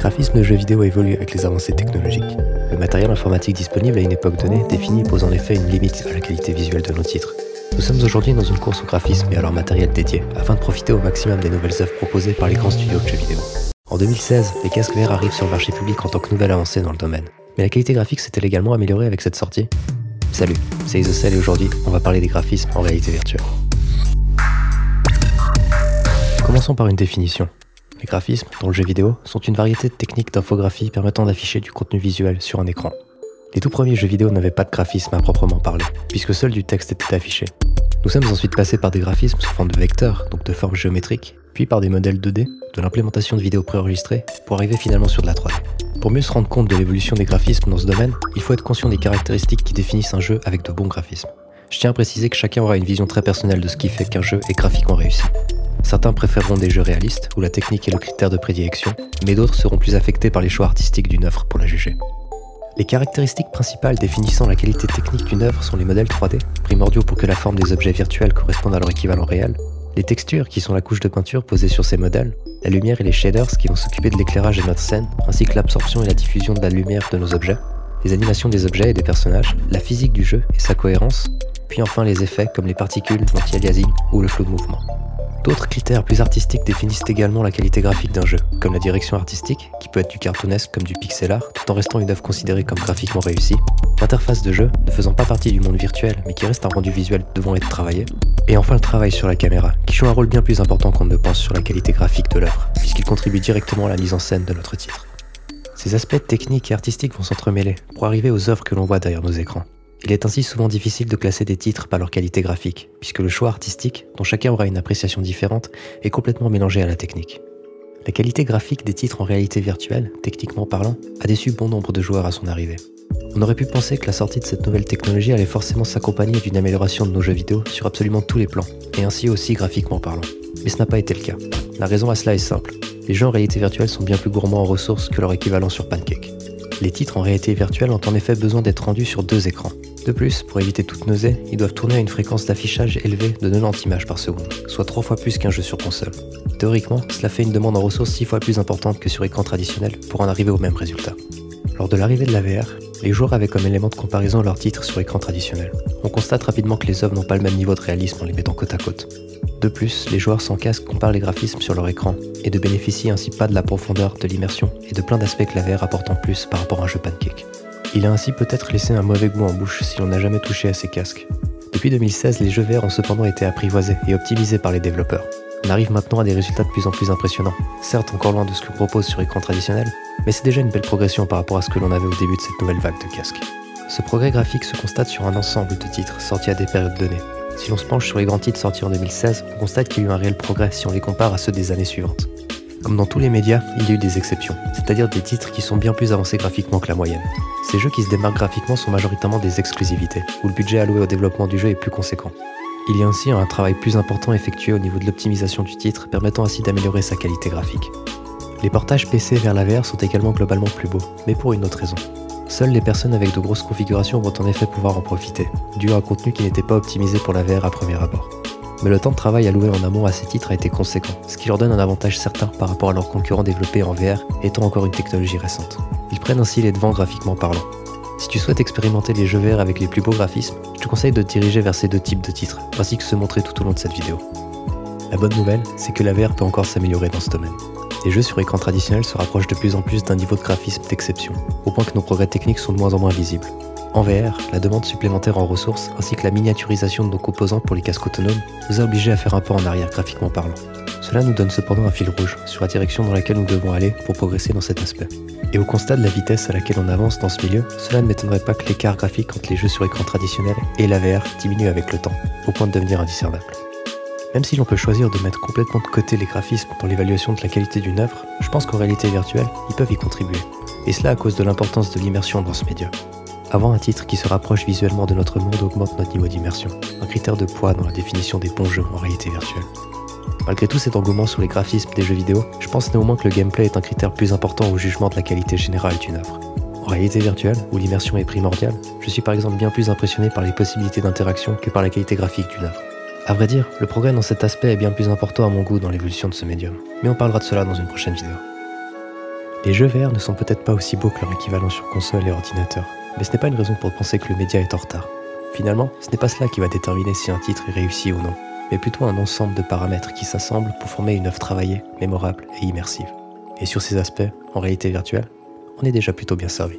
graphisme de jeux vidéo évolue avec les avancées technologiques. Le matériel informatique disponible à une époque donnée définit pose en effet une limite à la qualité visuelle de nos titres. Nous sommes aujourd'hui dans une course au graphisme et à leur matériel dédié, afin de profiter au maximum des nouvelles œuvres proposées par les grands studios de jeux vidéo. En 2016, les casques VR arrivent sur le marché public en tant que nouvelle avancée dans le domaine. Mais la qualité graphique s'est-elle également améliorée avec cette sortie? Salut, c'est Isocel et aujourd'hui, on va parler des graphismes en réalité virtuelle. Commençons par une définition. Les graphismes, dans le jeu vidéo, sont une variété de techniques d'infographie permettant d'afficher du contenu visuel sur un écran. Les tout premiers jeux vidéo n'avaient pas de graphisme à proprement parler, puisque seul du texte était affiché. Nous sommes ensuite passés par des graphismes sous forme de vecteurs, donc de formes géométriques, puis par des modèles 2D, de l'implémentation de vidéos préenregistrées, pour arriver finalement sur de la 3D. Pour mieux se rendre compte de l'évolution des graphismes dans ce domaine, il faut être conscient des caractéristiques qui définissent un jeu avec de bons graphismes. Je tiens à préciser que chacun aura une vision très personnelle de ce qui fait qu'un jeu est graphiquement réussi. Certains préféreront des jeux réalistes, où la technique est le critère de prédilection, mais d'autres seront plus affectés par les choix artistiques d'une œuvre pour la juger. Les caractéristiques principales définissant la qualité technique d'une œuvre sont les modèles 3D, primordiaux pour que la forme des objets virtuels corresponde à leur équivalent réel, les textures qui sont la couche de peinture posée sur ces modèles, la lumière et les shaders qui vont s'occuper de l'éclairage de notre scène, ainsi que l'absorption et la diffusion de la lumière de nos objets, les animations des objets et des personnages, la physique du jeu et sa cohérence, puis enfin les effets comme les particules, l'anti-aliasing ou le flot de mouvement. D'autres critères plus artistiques définissent également la qualité graphique d'un jeu, comme la direction artistique, qui peut être du cartoonesque comme du pixel art, tout en restant une œuvre considérée comme graphiquement réussie, l'interface de jeu, ne faisant pas partie du monde virtuel, mais qui reste un rendu visuel devant être travaillé, et enfin le travail sur la caméra, qui joue un rôle bien plus important qu'on ne pense sur la qualité graphique de l'œuvre, puisqu'il contribue directement à la mise en scène de notre titre. Ces aspects techniques et artistiques vont s'entremêler pour arriver aux œuvres que l'on voit derrière nos écrans. Il est ainsi souvent difficile de classer des titres par leur qualité graphique, puisque le choix artistique, dont chacun aura une appréciation différente, est complètement mélangé à la technique. La qualité graphique des titres en réalité virtuelle, techniquement parlant, a déçu bon nombre de joueurs à son arrivée. On aurait pu penser que la sortie de cette nouvelle technologie allait forcément s'accompagner d'une amélioration de nos jeux vidéo sur absolument tous les plans, et ainsi aussi graphiquement parlant. Mais ce n'a pas été le cas. La raison à cela est simple. Les jeux en réalité virtuelle sont bien plus gourmands en ressources que leur équivalent sur Pancake. Les titres en réalité virtuelle ont en effet besoin d'être rendus sur deux écrans, de plus, pour éviter toute nausée, ils doivent tourner à une fréquence d'affichage élevée de 90 images par seconde, soit 3 fois plus qu'un jeu sur console. Théoriquement, cela fait une demande en ressources 6 fois plus importante que sur écran traditionnel pour en arriver au même résultat. Lors de l'arrivée de la VR, les joueurs avaient comme élément de comparaison leurs titres sur écran traditionnel. On constate rapidement que les œuvres n'ont pas le même niveau de réalisme en les mettant côte à côte. De plus, les joueurs sans casque comparent les graphismes sur leur écran et ne bénéficient ainsi pas de la profondeur, de l'immersion et de plein d'aspects que la VR apporte en plus par rapport à un jeu pancake. Il a ainsi peut-être laissé un mauvais goût en bouche si l'on n'a jamais touché à ces casques. Depuis 2016, les jeux VR ont cependant été apprivoisés et optimisés par les développeurs. On arrive maintenant à des résultats de plus en plus impressionnants, certes encore loin de ce que propose sur écran traditionnel, mais c'est déjà une belle progression par rapport à ce que l'on avait au début de cette nouvelle vague de casques. Ce progrès graphique se constate sur un ensemble de titres sortis à des périodes données. Si l'on se penche sur les grands titres sortis en 2016, on constate qu'il y a eu un réel progrès si on les compare à ceux des années suivantes. Comme dans tous les médias, il y a eu des exceptions, c'est-à-dire des titres qui sont bien plus avancés graphiquement que la moyenne. Ces jeux qui se démarquent graphiquement sont majoritairement des exclusivités, où le budget alloué au développement du jeu est plus conséquent. Il y a ainsi un travail plus important effectué au niveau de l'optimisation du titre, permettant ainsi d'améliorer sa qualité graphique. Les portages PC vers la VR sont également globalement plus beaux, mais pour une autre raison. Seules les personnes avec de grosses configurations vont en effet pouvoir en profiter, dû à un contenu qui n'était pas optimisé pour la VR à premier abord mais le temps de travail alloué en amont à ces titres a été conséquent, ce qui leur donne un avantage certain par rapport à leurs concurrents développés en VR, étant encore une technologie récente. Ils prennent ainsi les devants graphiquement parlant. Si tu souhaites expérimenter les jeux VR avec les plus beaux graphismes, je te conseille de te diriger vers ces deux types de titres, ainsi que se montrer tout au long de cette vidéo. La bonne nouvelle, c'est que la VR peut encore s'améliorer dans ce domaine. Les jeux sur écran traditionnel se rapprochent de plus en plus d'un niveau de graphisme d'exception, au point que nos progrès techniques sont de moins en moins visibles. En VR, la demande supplémentaire en ressources ainsi que la miniaturisation de nos composants pour les casques autonomes nous a obligés à faire un pas en arrière graphiquement parlant. Cela nous donne cependant un fil rouge sur la direction dans laquelle nous devons aller pour progresser dans cet aspect. Et au constat de la vitesse à laquelle on avance dans ce milieu, cela ne m'étonnerait pas que l'écart graphique entre les jeux sur écran traditionnel et la VR diminue avec le temps, au point de devenir indiscernable. Même si l'on peut choisir de mettre complètement de côté les graphismes pour l'évaluation de la qualité d'une œuvre, je pense qu'en réalité virtuelle, ils peuvent y contribuer. Et cela à cause de l'importance de l'immersion dans ce média. Avoir un titre qui se rapproche visuellement de notre monde augmente notre niveau d'immersion, un critère de poids dans la définition des bons jeux en réalité virtuelle. Malgré tout cet engouement sur les graphismes des jeux vidéo, je pense néanmoins que le gameplay est un critère plus important au jugement de la qualité générale d'une œuvre. En réalité virtuelle, où l'immersion est primordiale, je suis par exemple bien plus impressionné par les possibilités d'interaction que par la qualité graphique d'une œuvre. A vrai dire, le progrès dans cet aspect est bien plus important à mon goût dans l'évolution de ce médium, mais on parlera de cela dans une prochaine vidéo. Les jeux VR ne sont peut-être pas aussi beaux que leur équivalent sur console et ordinateur, mais ce n'est pas une raison pour penser que le média est en retard. Finalement, ce n'est pas cela qui va déterminer si un titre est réussi ou non, mais plutôt un ensemble de paramètres qui s'assemblent pour former une œuvre travaillée, mémorable et immersive. Et sur ces aspects, en réalité virtuelle, on est déjà plutôt bien servi.